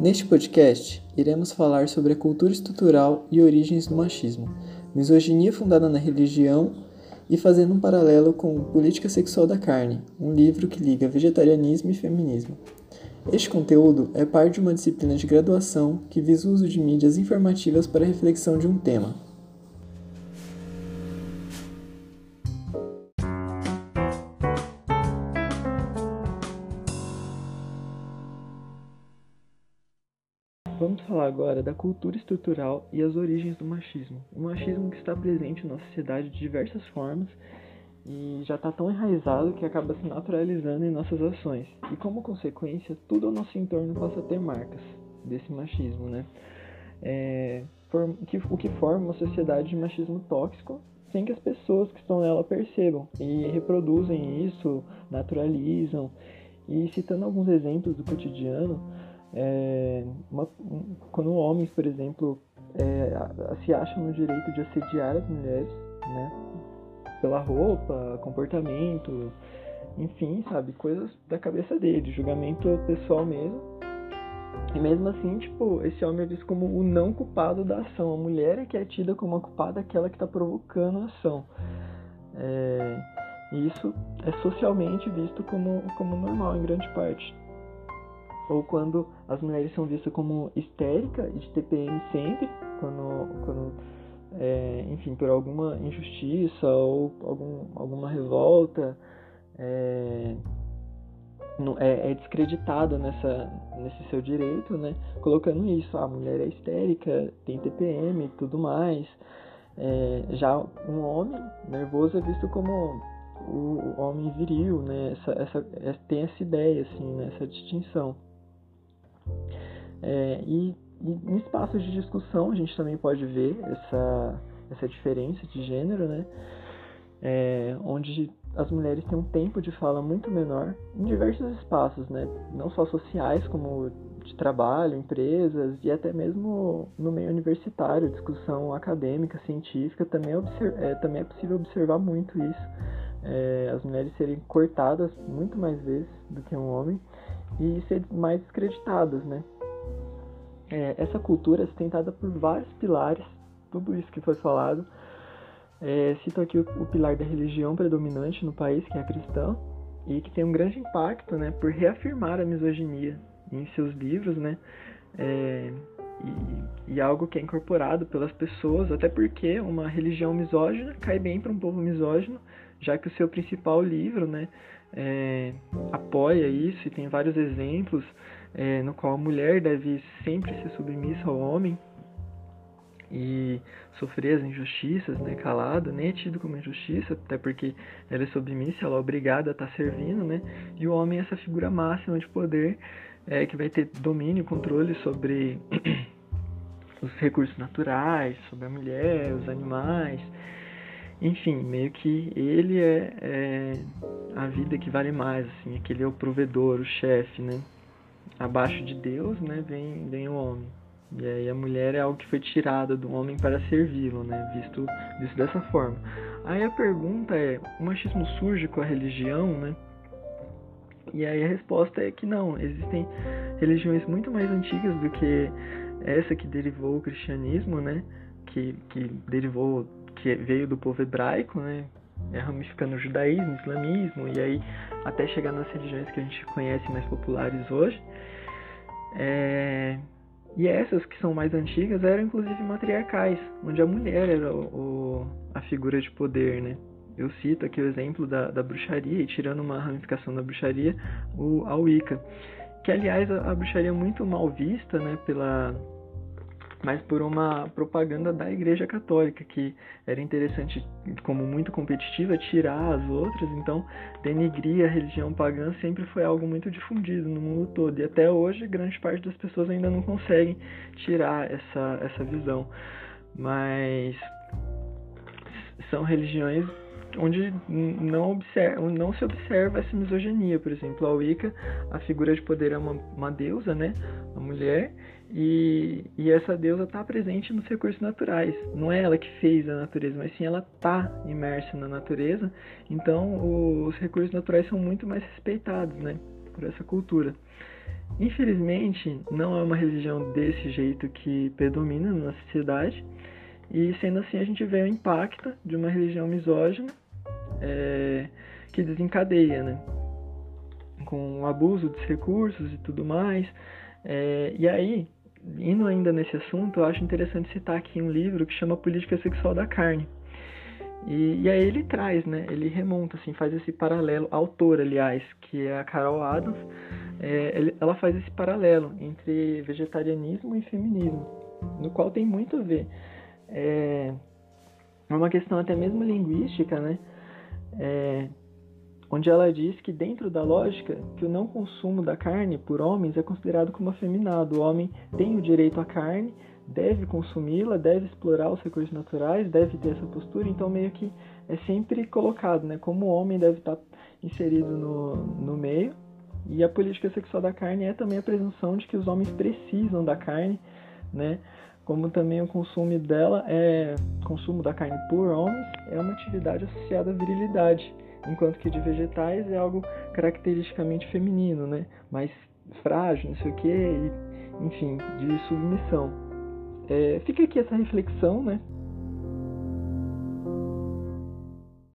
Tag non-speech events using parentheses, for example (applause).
Neste podcast, iremos falar sobre a cultura estrutural e origens do machismo, misoginia fundada na religião e fazendo um paralelo com Política Sexual da Carne, um livro que liga vegetarianismo e feminismo. Este conteúdo é parte de uma disciplina de graduação que visa o uso de mídias informativas para a reflexão de um tema. Vamos falar agora da cultura estrutural e as origens do machismo. O machismo que está presente na sociedade de diversas formas e já está tão enraizado que acaba se naturalizando em nossas ações. E como consequência, tudo ao nosso entorno passa a ter marcas desse machismo, né? É, o que forma uma sociedade de machismo tóxico sem que as pessoas que estão nela percebam e reproduzem isso, naturalizam. E citando alguns exemplos do cotidiano, é, uma, quando homens, por exemplo, é, se acham no direito de assediar as mulheres, né? Pela roupa, comportamento, enfim, sabe? Coisas da cabeça dele, julgamento pessoal mesmo. E mesmo assim, tipo, esse homem é visto como o não culpado da ação. A mulher é que é tida como a culpada, aquela que está provocando a ação. É, e isso é socialmente visto como, como normal em grande parte ou quando as mulheres são vistas como histérica de TPM sempre, quando, quando é, enfim, por alguma injustiça ou algum, alguma revolta, é, é, é descreditada nessa, nesse seu direito, né? Colocando isso, a mulher é histérica, tem TPM e tudo mais. É, já um homem nervoso é visto como o, homem viril, né? Essa, essa, é, tem essa ideia, assim, né? essa distinção. É, e, e em espaços de discussão a gente também pode ver essa, essa diferença de gênero, né? É, onde as mulheres têm um tempo de fala muito menor em diversos espaços, né? Não só sociais, como de trabalho, empresas e até mesmo no meio universitário, discussão acadêmica, científica, também é, é, também é possível observar muito isso. É, as mulheres serem cortadas muito mais vezes do que um homem e ser mais descreditadas, né? É, essa cultura é sustentada por vários pilares, tudo isso que foi falado. É, cito aqui o, o, pilar da religião predominante no país, que é a cristã, e que tem um grande impacto né, por reafirmar a misoginia em seus livros, né? É, e, e, algo que é incorporado pelas pessoas, até porque uma religião misógina cai bem para um povo misógino, já que o seu principal livro, né, é, apoia isso e tem vários exemplos é, no qual a mulher deve sempre ser submissa ao homem e sofrer as injustiças, né, calada, nem é tido como injustiça, até porque ela é submissa, ela é obrigada a estar tá servindo, né, e o homem é essa figura máxima de poder é, que vai ter domínio, controle sobre (clears throat) os recursos naturais, sobre a mulher, os animais, enfim, meio que ele é, é, a vida que vale mais, assim, aquele é o provedor, o chefe, né? Abaixo de Deus, né, vem, vem o homem. E aí a mulher é algo que foi tirada do homem para servi-lo, né? Visto, visto dessa forma. Aí a pergunta é, o machismo surge com a religião, né? E aí a resposta é que não, existem religiões muito mais antigas do que essa que derivou o cristianismo, né? Que, que derivou que veio do povo hebraico, né? É, ramificando o judaísmo, o islamismo e aí até chegar nas religiões que a gente conhece mais populares hoje. É... E essas que são mais antigas eram inclusive matriarcais, onde a mulher era o, o, a figura de poder, né? Eu cito aqui o exemplo da, da bruxaria, e tirando uma ramificação da bruxaria, o, a Wicca. Que, aliás, a, a bruxaria é muito mal vista né, pela, mas por uma propaganda da Igreja Católica, que era interessante, como muito competitiva, tirar as outras, então denigrir a religião pagã sempre foi algo muito difundido no mundo todo, e até hoje grande parte das pessoas ainda não conseguem tirar essa, essa visão. Mas são religiões onde não, observa, não se observa essa misoginia, por exemplo, a Wicca, a figura de poder é uma, uma deusa, né, a mulher, e, e essa deusa está presente nos recursos naturais. Não é ela que fez a natureza, mas sim ela está imersa na natureza. Então, os recursos naturais são muito mais respeitados, né, por essa cultura. Infelizmente, não é uma religião desse jeito que predomina na sociedade, e sendo assim, a gente vê o impacto de uma religião misógina é, que desencadeia, né? Com o abuso dos recursos e tudo mais. É, e aí, indo ainda nesse assunto, eu acho interessante citar aqui um livro que chama Política Sexual da Carne. E, e aí ele traz, né? Ele remonta, assim, faz esse paralelo. A autora, aliás, que é a Carol Adams, é, ela faz esse paralelo entre vegetarianismo e feminismo, no qual tem muito a ver. É, é uma questão até mesmo linguística, né? É, onde ela diz que dentro da lógica que o não consumo da carne por homens é considerado como afeminado. O homem tem o direito à carne, deve consumi-la, deve explorar os recursos naturais, deve ter essa postura, então meio que é sempre colocado, né? Como o homem deve estar inserido no, no meio. E a política sexual da carne é também a presunção de que os homens precisam da carne, né? Como também o consumo dela é consumo da carne por homens é uma atividade associada à virilidade enquanto que de vegetais é algo caracteristicamente feminino, né? Mais frágil, não sei o que, enfim, de submissão. É, fica aqui essa reflexão, né?